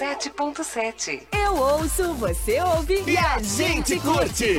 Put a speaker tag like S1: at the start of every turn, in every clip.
S1: 97.7.
S2: Eu ouço, você ouve
S3: e a gente curte.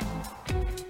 S1: Thank you.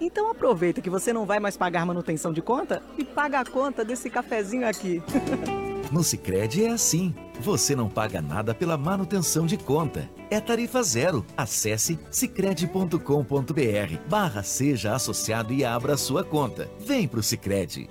S4: Então aproveita que você não vai mais pagar manutenção de conta e paga a conta desse cafezinho aqui.
S5: No Sicredi é assim. Você não paga nada pela manutenção de conta. É tarifa zero. Acesse sicredi.com.br barra seja associado e abra sua conta. Vem pro Sicredi.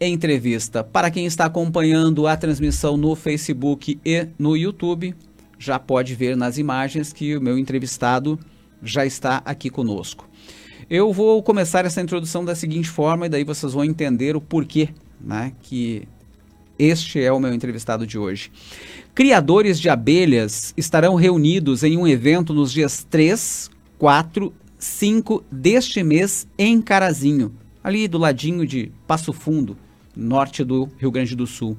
S6: entrevista. Para quem está acompanhando a transmissão no Facebook e no YouTube, já pode ver nas imagens que o meu entrevistado já está aqui conosco. Eu vou começar essa introdução da seguinte forma e daí vocês vão entender o porquê né, que este é o meu entrevistado de hoje. Criadores de abelhas estarão reunidos em um evento nos dias 3, 4, 5 deste mês em Carazinho, ali do ladinho de Passo Fundo norte do Rio Grande do Sul.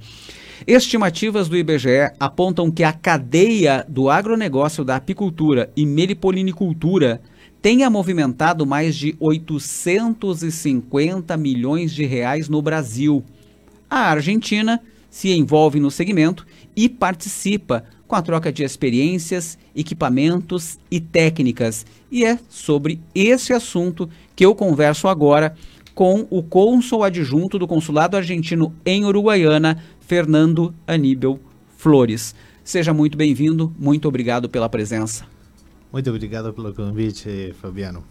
S6: Estimativas do IBGE apontam que a cadeia do agronegócio da apicultura e melipolinicultura tenha movimentado mais de 850 milhões de reais no Brasil. A Argentina se envolve no segmento e participa com a troca de experiências, equipamentos e técnicas. E é sobre esse assunto que eu converso agora com o cônsul adjunto do consulado argentino em Uruguaiana, Fernando Aníbal Flores. Seja muito bem-vindo, muito obrigado pela presença.
S7: Muito obrigado pelo convite, Fabiano.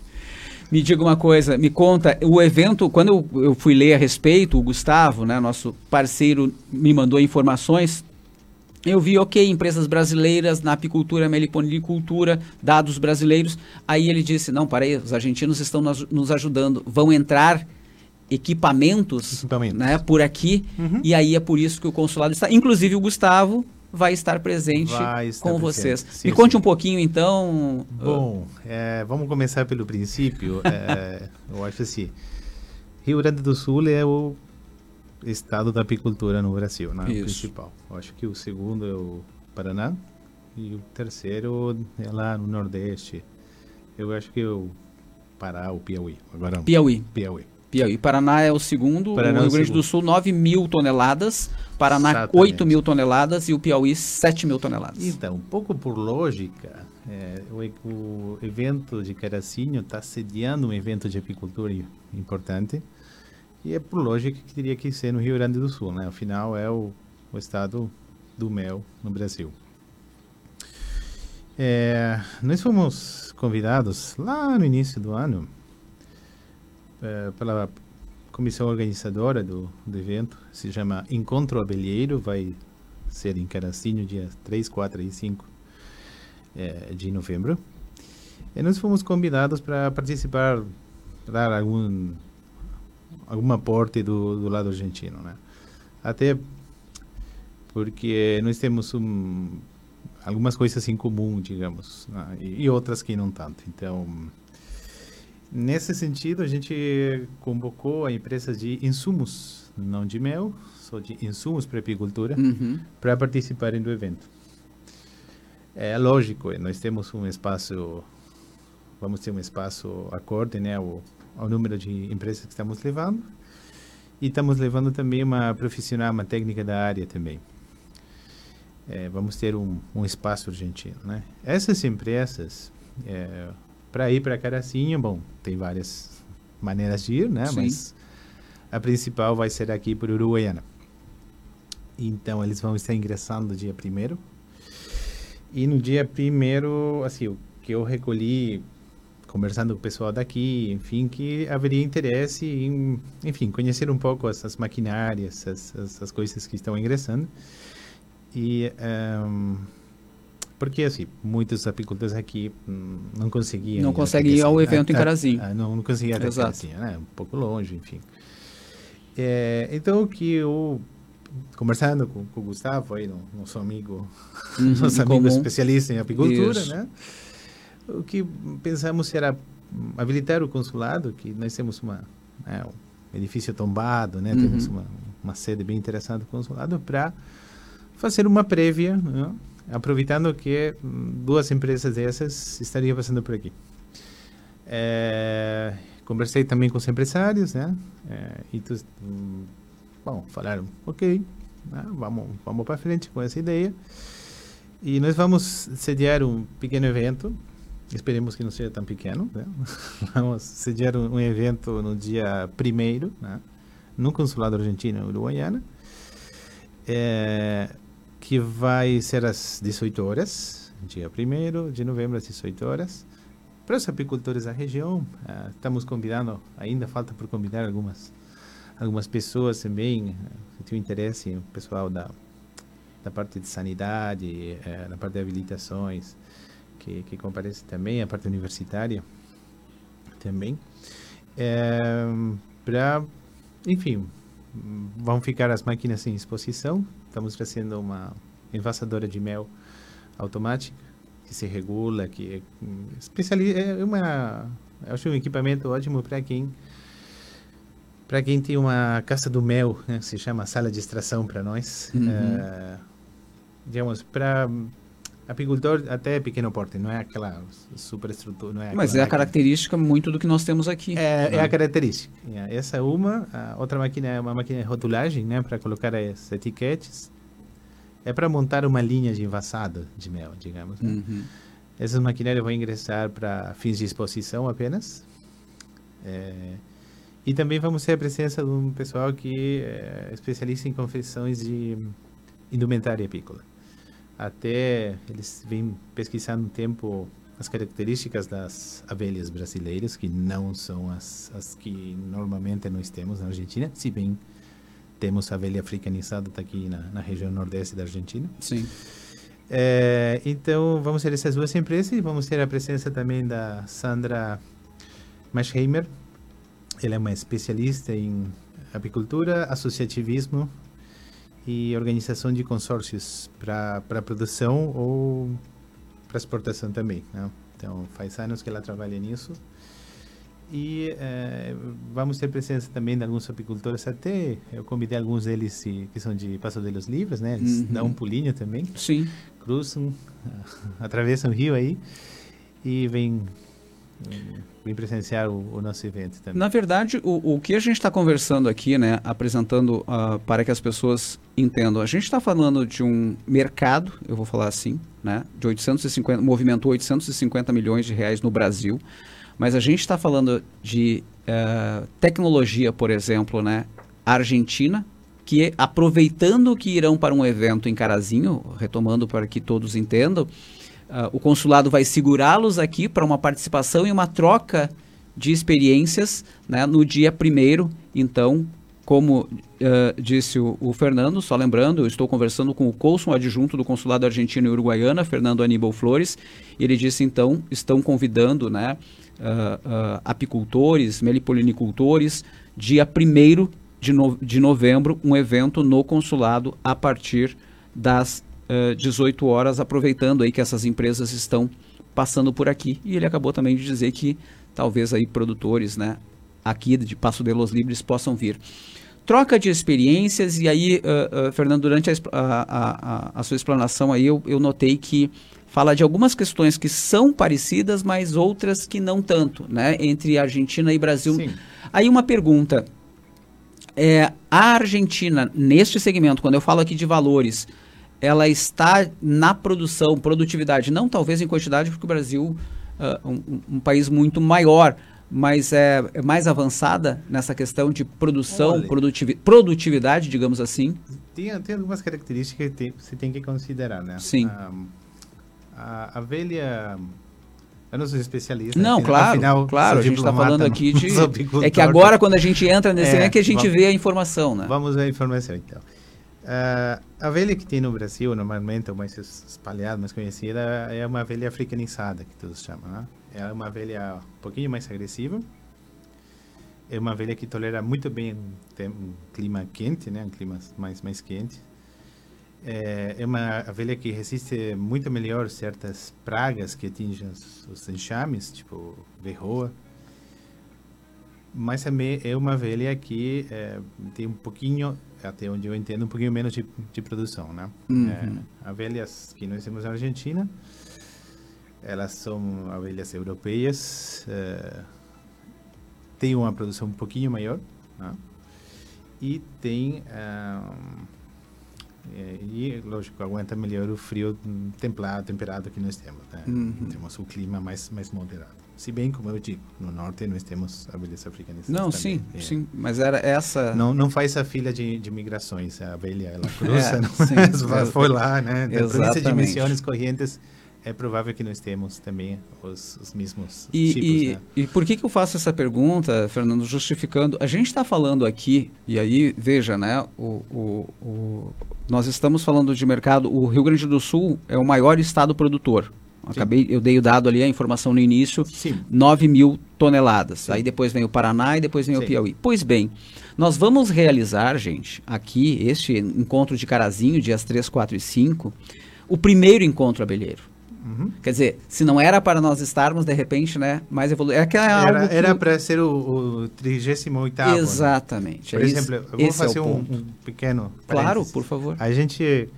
S6: Me diga uma coisa, me conta, o evento, quando eu, eu fui ler a respeito, o Gustavo, né, nosso parceiro, me mandou informações, eu vi, ok, empresas brasileiras na apicultura, meliponicultura, dados brasileiros. Aí ele disse, não, para aí, os argentinos estão nos, nos ajudando, vão entrar equipamentos, né, por aqui, uhum. e aí é por isso que o consulado está. Inclusive o Gustavo vai estar presente
S7: Vai estar
S6: com
S7: presente,
S6: vocês.
S7: sim,
S6: Me conte
S7: sim.
S6: um pouquinho, então.
S7: Bom, é, vamos começar pelo princípio. É, eu acho assim, Rio Grande do Sul é o estado da apicultura no Brasil, né?
S6: Isso.
S7: O principal. Eu acho que o segundo é o Paraná e o terceiro é lá no Nordeste. Eu acho que é o Pará, o Piauí. Agora,
S6: Piauí.
S7: Piauí.
S6: Piauí. Paraná é o segundo,
S7: Paraná é
S6: o Rio Grande do. Sul 9 mil toneladas, Paraná
S7: Exatamente.
S6: 8 mil toneladas e o Piauí 7 mil toneladas.
S7: Então, um pouco por lógica, é, o, o evento de Caracinho está sediando um evento de apicultura importante e é por lógica que teria que ser no Rio Grande do Sul, né? Afinal, é o, o estado do mel no Brasil. É, nós fomos convidados lá no início do ano é, pela comissão organizadora do, do evento, se chama Encontro Abelheiro, vai ser em Caracinho, dia 3, 4 e 5 eh, de novembro. E nós fomos convidados para participar, dar algum, algum aporte do, do lado argentino, né? Até porque nós temos um, algumas coisas em comum, digamos, né? e, e outras que não tanto. Então, nesse sentido, a gente convocou a empresas de insumos, não de mel, só de insumos para apicultura,
S6: Uhum.
S7: para participarem do evento. É lógico, eh, nós temos um espaço, vamos ter um espaço acorde né, ao, ao número de empresas que estamos levando, e estamos levando também uma profissional, uma técnica da área também. É, vamos ter um, um espaço argentino, né? Essas empresas, para ir para Caracinho, bom, tem várias maneiras de ir, né?
S6: Sim.
S7: Mas a principal vai ser aqui por Uruguaiana. Então, eles vão estar ingressando dia primeiro. E no dia primeiro, assim, o que eu recolhi conversando com o pessoal daqui, enfim, que haveria interesse em, enfim, conhecer um pouco essas maquinárias, essas, essas coisas que estão ingressando. E ehm, porque assim, muitos apicultores aqui hum, não conseguiam
S6: Não conseguem ir ao evento em
S7: Ah,
S6: Carazinho.
S7: ah, não, não conseguiam até. Carazinho, né? Um pouco longe, enfim. É, então, o que eu, conversando com, com o Gustavo, aí, no- nosso amigo,
S6: Uhum,
S7: nosso
S6: em
S7: amigo
S6: comum.
S7: especialista em apicultura,
S6: Isso.
S7: né? O que pensamos era hum, habilitar o consulado, que nós temos uma, né, um edifício tombado, né?
S6: Uhum.
S7: Temos uma, uma sede bem interessante do consulado, para fazer uma prévia, né? Aproveitando que duas empresas dessas estariam passando por aqui. É, conversei também com os empresários, né? É, e tu, bom, falaram, ok, né? vamos, vamos para frente com essa ideia. E nós vamos sediar um pequeno evento, esperemos que não seja tão pequeno, né? vamos sediar um, um evento no dia primeiro, né? no consulado argentino Uruguaiana, é, que vai ser às 18 horas, dia 1 de novembro às 18 horas. Para os apicultores da região, ah, estamos convidando, ainda falta por convidar algumas algumas pessoas também, eh, que têm interesse, o pessoal da, da parte de sanidade, eh, na parte de habilitações, que, que comparece também, a parte universitária também. para, enfim, vão ficar as máquinas em exposição. Estamos trazendo uma envasadora de mel automática que se regula, que é é uma, acho um equipamento ótimo para quem para quem tem uma casa do mel, né, se chama sala de extração para nós.
S6: Uhum.
S7: Eh, digamos, para apicultor até pequeno porte, não é aquela superestrutura, não é
S6: Mas é a característica muito do que nós temos aqui.
S7: é, é
S6: né?
S7: a característica. Yeah, Essa é uma. A outra máquina é uma máquina de rotulagem, né, para colocar as etiquetas. É para montar uma linha de envasado de mel, digamos. Né?
S6: Uhum.
S7: Essas maquinárias vão ingressar para fins de exposição apenas. É, e também vamos ter a presença de um pessoal que é especialista em confecções de indumentária apícola. Até eles vêm pesquisando um tempo as características das abelhas brasileiras, que não são as, as que normalmente nós temos na Argentina, se bem temos a abelha africanizada tá aqui na, na região nordeste da Argentina.
S6: Sim.
S7: É, então, vamos ter essas duas empresas e vamos ter a presença também da Sandra Maschheimer. Ela é uma especialista em apicultura, associativismo e organização de consórcios para produção ou para exportação também. Né? Então, faz anos que ela trabalha nisso. E eh, vamos ter presença também de alguns apicultores, até eu convidei alguns deles que são de Passo de los Livros, né? Eles uhum. dão um pulinho também.
S6: Sim.
S7: Cruzam, atravessam o rio aí e vêm vem presenciar o, o, nosso evento também.
S6: Na verdade, o, o que a gente está conversando aqui, né, apresentando uh, para que as pessoas entendam, a gente está falando de um mercado, eu vou falar assim, né, de 850, movimentou 850 milhões de reais no Brasil, mas a gente está falando de uh, tecnologia, por exemplo, né, Argentina, que aproveitando que irão para um evento em Carazinho, retomando para que todos entendam, Uh, o consulado vai segurá-los aqui para uma participação e uma troca de experiências né, no dia primeiro. Então, como uh, disse o, o, Fernando, só lembrando, eu estou conversando com o cônsul adjunto do consulado argentino e uruguaiana, Fernando Aníbal Flores, e ele disse então estão convidando né, uh, apicultores, melipolinicultores, dia 1 de, no, de novembro, um evento no consulado a partir das 18 horas, aproveitando aí que essas empresas estão passando por aqui. E ele acabou também de dizer que talvez aí produtores, né, aqui de Passo de los Libres possam vir. Troca de experiências, e aí, uh, uh, Fernando, durante a, a, a, a, sua explanação aí, eu, eu notei que fala de algumas questões que são parecidas, mas outras que não tanto, né, entre Argentina e Brasil. Sim. Aí uma pergunta, é, a Argentina, neste segmento, quando eu falo aqui de valores, ela está na produção, produtividade, não talvez em quantidade, porque o Brasil uh, um, um, país muito maior, mas é, é, mais avançada nessa questão de produção, produtiv produtividade, digamos assim.
S7: Tem, tem algumas características que tem, você tem que considerar, né?
S6: Sim.
S7: Ah, a, a velha eu não sou especialista.
S6: Não, afinal, claro, afinal, claro. A gente está falando aqui de. É que agora, quando a gente entra nesse, é, é que a gente vamos, vê a informação, né?
S7: Vamos ver a informação, então. Uh, a velha que tem no Brasil, normalmente, mais espalhada, mais conhecida, é uma velha africanizada, que todos chamam. Né? É uma velha um pouquinho mais agressiva. É uma velha que tolera muito bem um clima quente, né? um clima mais, mais quente. É, é uma velha que resiste muito melhor certas pragas que atingem os, os enxames, tipo verroa. Mas também é uma velha que é, tem um pouquinho até onde eu entendo, um pouquinho menos de, de produção, né? Uhum. É, abelhas que nós temos na Argentina, elas são abelhas europeias, é, tem uma produção um pouquinho maior, né? E tem... É, e, lógico, aguenta melhor o frio templado, temperado que nós temos. Né? Uhum. Temos o clima mais, mais moderado. Se bem, como eu digo, no norte nós temos abelhas africanas.
S6: Não,
S7: também.
S6: sim, é. sim, mas era essa...
S7: Não, não faz a fila de, de migrações, a abelha, ela cruza, é, não, sim, foi lá, né? Da província de Missões Corrientes, é provável que nós temos também os, os mesmos
S6: e,
S7: tipos.
S6: E,
S7: né?
S6: e por que, que eu faço essa pergunta, Fernando, justificando? A gente está falando aqui, e aí, veja, né, o, o, o, nós estamos falando de mercado, o Rio Grande do Sul é o maior estado produtor, Acabei, eu dei o dado ali, a informação no início, Sim. 9 mil toneladas. Sim. Aí depois vem o Paraná e depois vem Sim. o Piauí. Pois bem, nós vamos realizar, gente, aqui, este encontro de Carazinho, dias 3, 4 e 5, o primeiro encontro abelheiro. Uhum. Quer dizer, se não era para nós estarmos, de repente, né, mais evoluído. É que é
S7: era para ser o, o 38
S6: né? Exatamente.
S7: Né? Por é exemplo, eu vou fazer é um, um, pequeno.
S6: Claro, por favor.
S7: A gente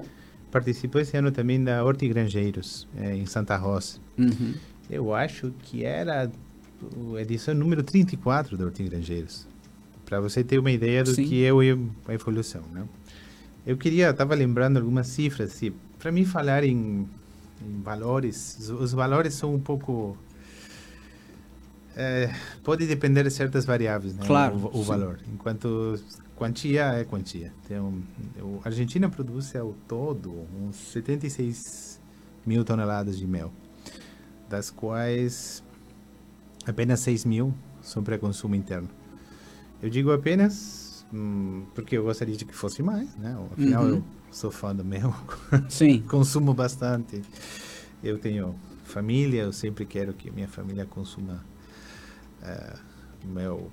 S7: participou esse ano também da Hortigranjeiros, é, em Santa Rosa. Uhum. Eu acho que era a edição número 34 da Hortigranjeiros. Para você ter uma ideia do Sim. que é a evolução, né? Eu queria, estava lembrando algumas cifras, assim, para mim falar em, em, valores, os valores são um pouco é, pode depender de certas variáveis, né?
S6: Claro.
S7: O, o valor. Enquanto quantia é quantia. Então, a Argentina produz ao todo uns 76 mil toneladas de mel, das quais apenas 6 mil são para consumo interno. Eu digo apenas hum, porque eu gostaria de que fosse mais, né? Afinal, uhum. eu sou fã do mel.
S6: Sim.
S7: Consumo bastante. Eu tenho família, eu sempre quero que minha família consuma mel,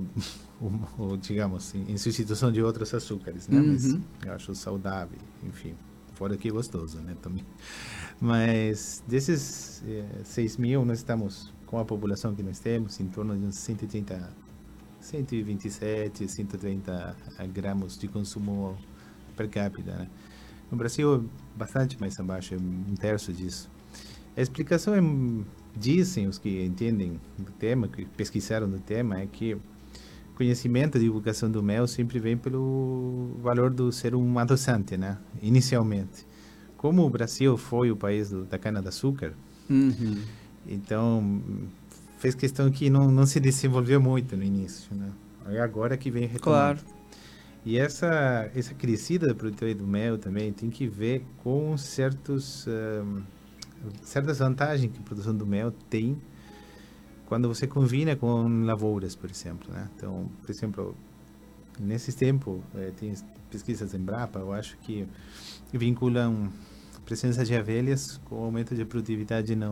S7: o, o, digamos, em, em substituição de outros açúcares, né?
S6: Uhum.
S7: Mas eu acho saudável, enfim. Fora que é gostoso, né? Também. Mas desses eh, 6 mil, nós estamos com a população que nós temos, em torno de uns 130, 127, 130 gramas de consumo per capita, né? No Brasil é bastante mais abaixo, é um terço disso. A explicação é, dizem os que entendem do tema, que pesquisaram do tema, é que conhecimento, a divulgação do mel sempre vem pelo valor do ser um adoçante, né? Inicialmente. Como o Brasil foi o país do, da cana-de-açúcar,
S6: Uhum.
S7: então fez questão que não, não se desenvolveu muito no início, né? É agora que vem retomando.
S6: Claro.
S7: E essa essa crescida da produtora do mel também tem que ver com certos ahm, certas vantagens que a produção do mel tem quando você combina com lavouras, por exemplo, né? Então, por exemplo, nesses tempos, eh, tem pesquisas em Brapa, eu acho que vinculam a presença de abelhas com aumento de produtividade na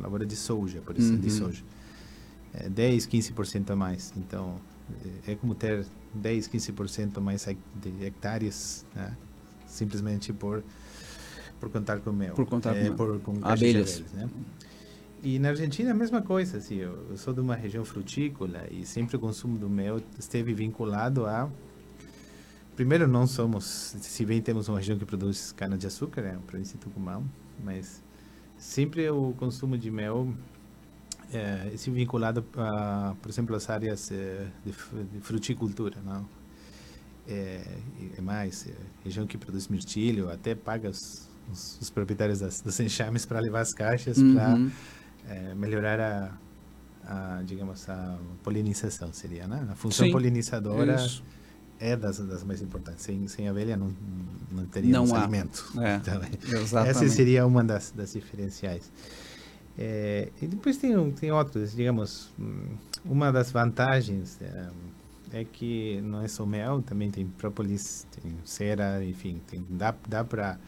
S7: lavoura de soja, por exemplo, de
S6: Uhum.
S7: soja. É 10, 15% a mais. Então, é é como ter 10, 15% a mais de hectares, né? Simplesmente por por contar com mel.
S6: Por contar com
S7: É, com caixas de
S6: Abelhas.
S7: abelhas, né? E na Argentina a mesma coisa, assim, eu, eu sou de uma região frutícola e sempre o consumo do mel esteve vinculado a primeiro não somos, se bem temos uma região que produz cana de açúcar, é a província de Tucumã, mas sempre o consumo de mel é, é sempre vinculado a, por exemplo, as áreas eh, de, de fruticultura, não? É, é mais, é, região que produz mirtilho, até paga os, os, os proprietários das, dos enxames para levar as caixas para
S6: Uhum.
S7: é, melhorar a, a, digamos, a polinização seria, né? A função
S6: Sim,
S7: polinizadora
S6: isso.
S7: é das, das mais importantes. Sem, sem abelha não, não teríamos
S6: Não há.
S7: alimento.
S6: É,
S7: Então, essa seria uma das, das diferenciais. É, e depois tem, tem outros, digamos, uma das vantagens é, é que não é só mel, também tem própolis, tem cera, enfim, tem, dá, dá para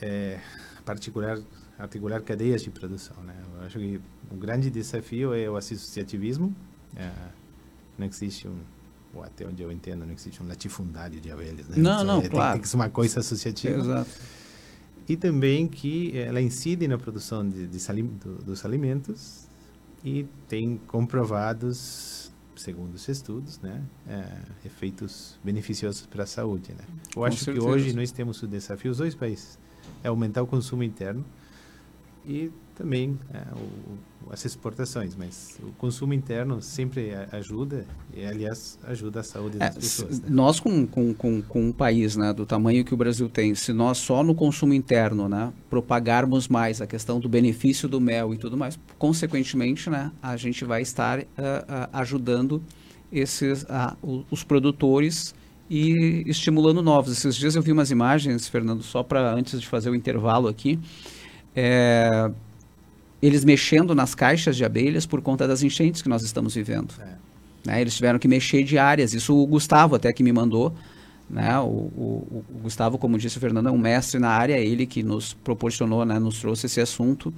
S7: é, particular, articular cadeias de produção. Né? Eu acho que o grande desafio é o associativismo. É, não existe um, ou até onde eu entendo, não existe um latifundário de abelhas. Né?
S6: Não,
S7: Só
S6: não,
S7: é-
S6: claro.
S7: Tem que ser uma coisa associativa.
S6: Exato.
S7: E também que ela incide na produção de, de sali- do- dos alimentos e tem comprovados, segundo os estudos, né, é, efeitos beneficiosos para a saúde. Né? Eu
S6: Com
S7: acho
S6: certeza.
S7: que hoje nós temos o desafio, os dois países, é aumentar o consumo interno e também é, o- as exportações, mas o consumo interno sempre ajuda e, aliás, ajuda a saúde
S6: É,
S7: das pessoas.
S6: se-
S7: né?
S6: nós com, com, com, com um país né, do tamanho que o Brasil tem, se nós só no consumo interno né, propagarmos mais a questão do benefício do mel e tudo mais, consequentemente né, a gente vai estar ah, ah, ajudando esses, o- os produtores e estimulando novos. Esses dias eu vi umas imagens, Fernando, só para antes de fazer o intervalo aqui, é, eles mexendo nas caixas de abelhas por conta das enchentes que nós estamos vivendo. Né? Eles tiveram que mexer de áreas. Isso o Gustavo até que me mandou. Né? O, o- o Gustavo, como disse o Fernando, é um mestre na área, ele que nos proporcionou, né? nos trouxe esse assunto.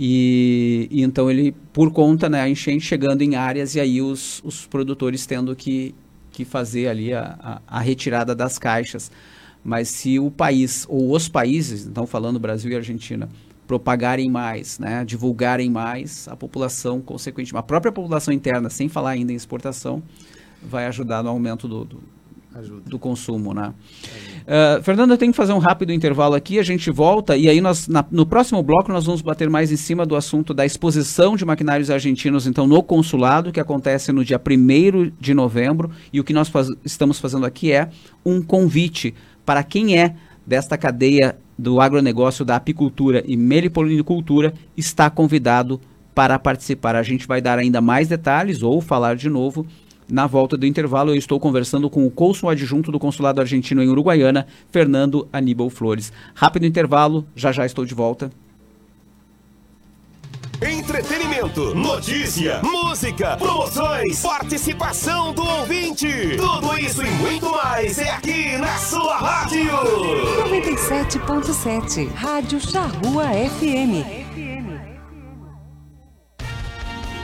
S6: E, e então ele, por conta, né, a enchente chegando em áreas e aí os, os produtores tendo que, que fazer ali a, a, a retirada das caixas. Mas se o país, ou os países, então falando Brasil e Argentina, propagarem mais, né, divulgarem mais, a população, consequentemente, a própria população interna, sem falar ainda em exportação, vai ajudar no aumento do, do,
S7: Ajuda.
S6: do consumo, né? Uh, Fernando, eu tenho que fazer um rápido intervalo aqui, a gente volta e aí nós, na- no próximo bloco nós vamos bater mais em cima do assunto da exposição de maquinários argentinos, então, no consulado, que acontece no dia 1 de novembro, e o que nós faz- estamos fazendo aqui é um convite para quem é desta cadeia do agronegócio, da apicultura e meliponicultura, está convidado para participar. A gente vai dar ainda mais detalhes ou falar de novo na volta do intervalo, eu estou conversando com o cônsul adjunto do consulado argentino em Uruguaiana, Fernando Aníbal Flores. Rápido intervalo, já já estou de volta.
S3: Entretenimento, notícia, música, promoções, participação do ouvinte. Tudo isso e muito mais é aqui na sua rádio.
S2: 97.7 Rádio Charrua FM.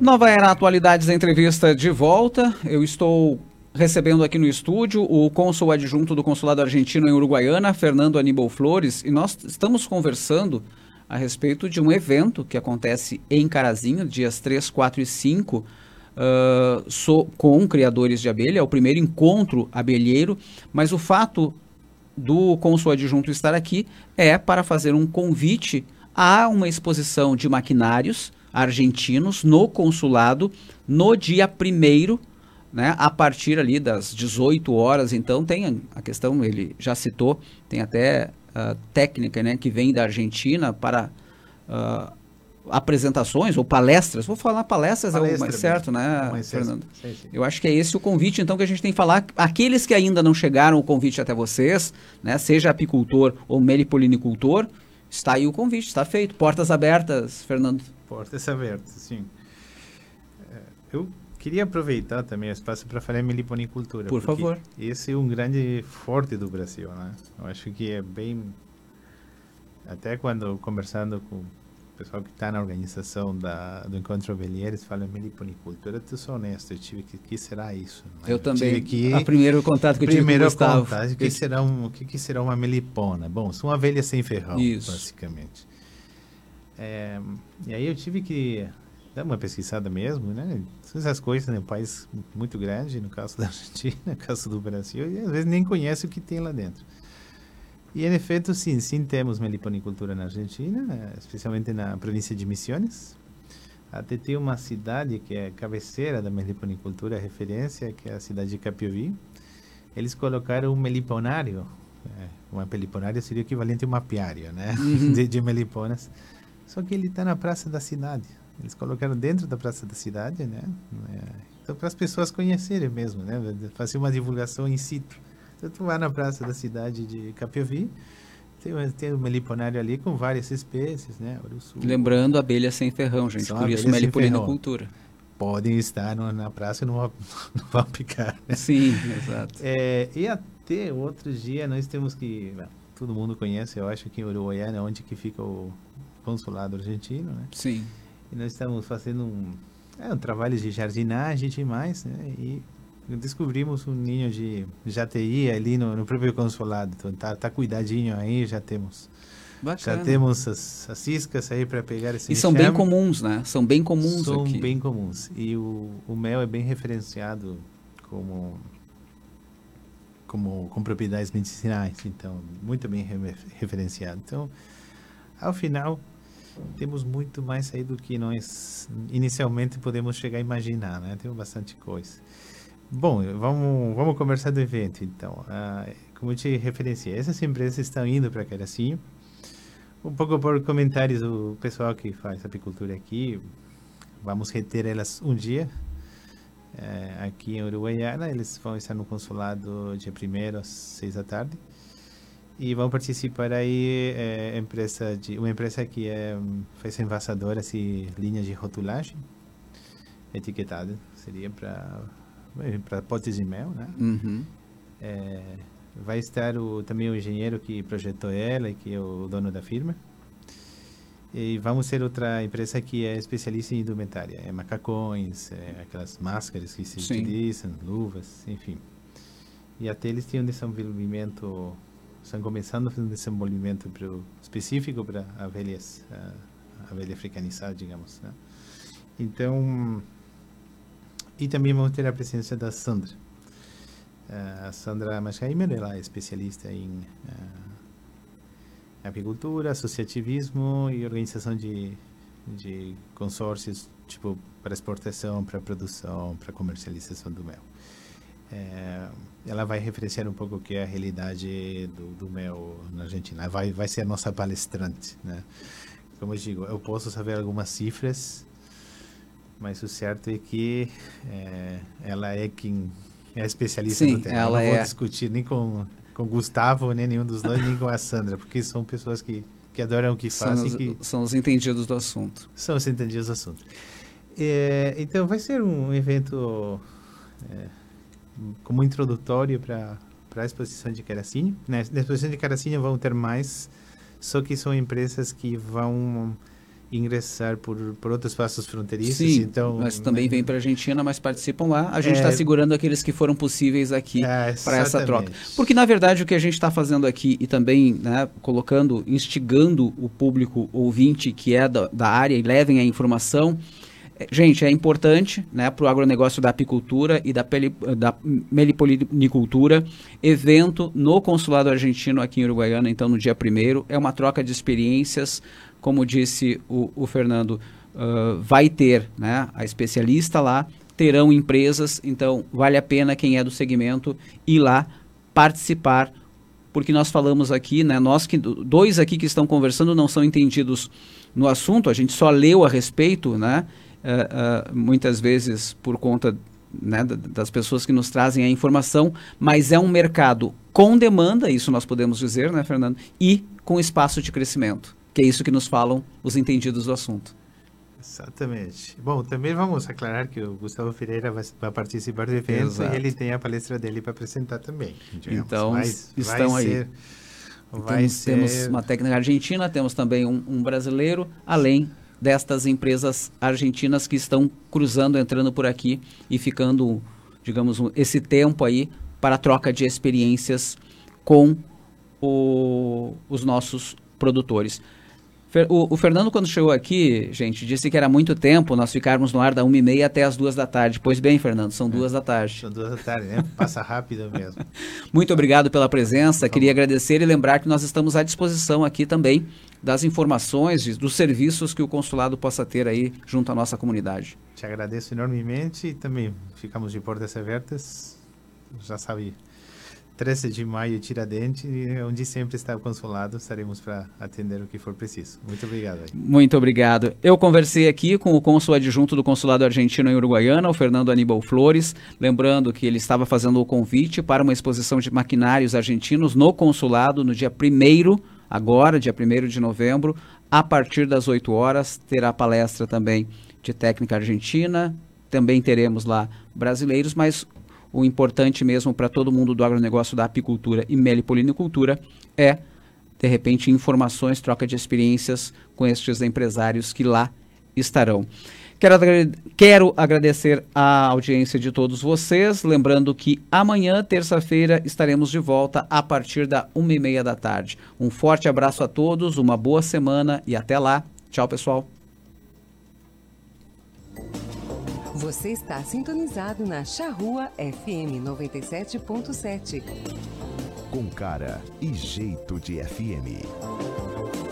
S6: Nova Era Atualidades Entrevista de volta. Eu estou recebendo aqui no estúdio o cônsul adjunto do Consulado Argentino em Uruguaiana, Fernando Aníbal Flores, e nós estamos conversando a respeito de um evento que acontece em Carazinho, dias 3, 4 e 5, uh, so, com criadores de abelha. É o primeiro encontro abelheiro, mas o fato do cônsul adjunto estar aqui é para fazer um convite a uma exposição de maquinários argentinos no consulado no dia primeiro, né, a partir ali das 18 horas. Então tem a questão, ele já citou, tem até uh, técnica né, que vem da Argentina para uh, apresentações ou palestras. Vou falar palestras Palestra, é o mais certo, né, mais Fernando? Sim, sim. Eu acho que é esse o convite, então, que a gente tem que falar. Aqueles que ainda não chegaram o convite até vocês, né, seja apicultor ou melipolinicultor, está aí o convite, está feito. Portas abertas, Fernando.
S7: Portas abertas, sim. É, eu queria aproveitar também o espaço para falar em meliponicultura.
S6: Por favor.
S7: Esse é um grande forte do Brasil, né? Eu acho que é bem... Até quando conversando com pessoal que está na organização da, do Encontro Abelheiros, fala meliponicultura, eu sou honesto, eu tive que, que será isso?
S6: Né? Eu também, que, a primeiro contato que eu tive
S7: primeiro com o Gustavo. Contato, que será um, o que, que será uma melipona? Bom, são abelhas sem ferrão, isso. basicamente. É, e aí eu tive que dar uma pesquisada mesmo, né? Essas coisas, né? Um país muito grande, no caso da Argentina, no caso do Brasil, e às vezes nem conhece o que tem lá dentro. E, em efeito, sim, sim temos meliponicultura na Argentina, né? especialmente na província de Misiones. Até tem uma cidade que é cabeceira da meliponicultura, referência, que é a cidade de Capiovi. Eles colocaram um meliponário, é, uma meliponário seria o equivalente a uma apiário, né? Uhum. De, de meliponas só que ele está na praça da cidade. Eles colocaram dentro da praça da cidade, né? É, Então, para as pessoas conhecerem mesmo, né? Fazer uma divulgação in situ. Então, tu vai na praça da cidade de Capiavi, tem, tem um meliponário ali com várias espécies, né?
S6: Lembrando, abelha sem ferrão, gente. São por isso, melipolinicultura.
S7: Podem estar no, na praça e não vão, não vão picar. Né?
S6: Sim, exato.
S7: É, e até outro dia nós temos que... Todo mundo conhece, eu acho que em Uruguaiana, onde que fica o consulado argentino, né?
S6: Sim.
S7: E nós estamos fazendo um, é, um trabalho de jardinagem e mais, né? E descobrimos um ninho de jati ali no, no, próprio consulado. Então tá, tá cuidadinho aí, já temos. Bacana. Já temos as, as iscas aí para pegar esse
S6: E são bem comuns, né? São bem comuns
S7: são
S6: aqui.
S7: São bem comuns. E o, o mel é bem referenciado como como com propriedades medicinais, então muito bem referenciado. Então, ao final temos muito mais aí do que nós inicialmente podemos chegar a imaginar, né? Temos bastante coisa. Bom, vamos, vamos conversar do evento, então. Ah, como eu te referenciei, essas empresas estão indo para Caracinho. Um pouco por comentários do pessoal que faz apicultura aqui, vamos reter elas um dia. É, aqui em Uruguaiana, eles vão estar no consulado dia 1 às 6 da tarde e vão participar aí é, empresa de uma empresa que é, faz envasadoras e linhas de rotulagem etiquetada seria para para potes de mel né
S6: uhum.
S7: é, vai estar o, também o engenheiro que projetou ela e que é o dono da firma e vamos ser outra empresa que é especialista em indumentária é macacões é aquelas máscaras que se Sim. utilizam luvas enfim e até eles têm um desenvolvimento estão começando a fazer um desenvolvimento pro, específico para abelhas, a abelha africanizada, digamos. Né? Então, e também vamos ter a presença da Sandra. a Sandra Maschheimer, ela é especialista em uh, apicultura, associativismo e organização de, de consórcios, tipo, para exportação, para produção, para comercialização do mel. É, ela vai referenciar um pouco o que é a realidade do, do mel na Argentina. Vai, vai ser a nossa palestrante, né? Como eu digo, eu posso saber algumas cifras, mas o certo é que é, ela é quem é especialista
S6: Sim,
S7: no tema.
S6: Ela
S7: eu não
S6: é...
S7: vou discutir nem com com Gustavo, nem nenhum dos dois, nem com a Sandra, porque são pessoas que, que adoram o que fazem.
S6: São,
S7: que...
S6: são os entendidos do assunto.
S7: São os entendidos do assunto. É, então, vai ser um evento é, como introdutório para a exposição de Caracinho. Na, na exposição de Caracinho vão ter mais, só que são empresas que vão ingressar por, por outros passos fronteiriços.
S6: Sim,
S7: então,
S6: mas também vêm para a Argentina, mas participam lá. A gente está é, segurando aqueles que foram possíveis aqui
S7: é,
S6: para essa troca. Porque, na verdade, o que a gente está fazendo aqui e também né, colocando, instigando o público ouvinte que é da, da área e levem a informação Gente, é importante né, para o agronegócio da apicultura e da, peli, da melipolinicultura. Evento no Consulado Argentino aqui em Uruguaiana, então no dia 1 É uma troca de experiências, como disse o, o Fernando, uh, vai ter né, a especialista lá, terão empresas, então vale a pena quem é do segmento ir lá participar, porque nós falamos aqui, né, nós que dois aqui que estão conversando não são entendidos no assunto, a gente só leu a respeito, né? uh, uh, muitas vezes por conta né, das pessoas que nos trazem a informação, mas é um mercado com demanda, isso nós podemos dizer, né, Fernando, e com espaço de crescimento, que é isso que nos falam os entendidos do assunto.
S7: Exatamente. Bom, também vamos aclarar que o Gustavo Ferreira vai, vai participar do evento Exato. e ele tem a palestra dele para apresentar também.
S6: Digamos. Então, Mas estão aí. Ser,
S7: vai
S6: temos,
S7: ser...
S6: temos uma técnica argentina, temos também um, um brasileiro, além destas empresas argentinas que estão cruzando, entrando por aqui e ficando, digamos, esse tempo aí para troca de experiências com o, os nossos produtores. O, o, Fernando, quando chegou aqui, gente, disse que era muito tempo nós ficarmos no ar da 1h30 até as 2 da tarde. Pois bem, Fernando, são é, duas da tarde.
S7: São duas da tarde, né? Passa rápido mesmo.
S6: muito obrigado pela presença. Queria agradecer e lembrar que nós estamos à disposição aqui também das informações, dos serviços que o consulado possa ter aí junto à nossa comunidade.
S7: Te agradeço enormemente e também ficamos de portas abertas. Já sabe 13 de maio, Tiradentes, onde sempre está o consulado, estaremos para atender o que for preciso. Muito obrigado.
S6: Muito obrigado. Eu conversei aqui com o cônsul adjunto do consulado argentino em Uruguaiana, o Fernando Aníbal Flores, lembrando que ele estava fazendo o convite para uma exposição de maquinários argentinos no consulado no dia 1 agora, dia 1 de novembro, a partir das 8 horas, terá palestra também de técnica argentina, também teremos lá brasileiros, mas o importante mesmo para todo mundo do agronegócio, da apicultura e melipolinicultura é, de repente, informações, troca de experiências com estes empresários que lá estarão. Quero, quero agradecer a audiência de todos vocês, lembrando que amanhã, terça-feira, estaremos de volta a partir da uma e meia da tarde. Um forte abraço a todos, uma boa semana e até lá. Tchau, pessoal.
S2: Você está sintonizado na Charrua FM 97.7.
S3: Com cara e jeito de FM.